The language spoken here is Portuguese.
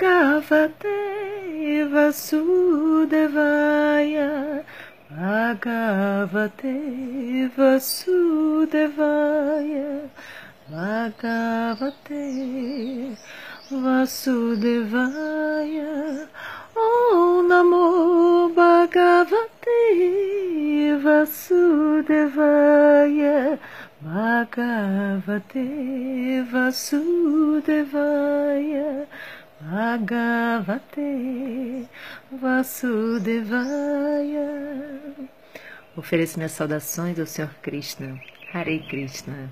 Bhagavate Vasudevaya Bhagavate Vasudevaya Bhagavate Vasudevaya Om Namo Bhagavate Vasudevaya Bhagavate Vasudevaya Bhagavate Vasudevaya Ofereço minhas saudações ao Senhor Krishna. Hare Krishna.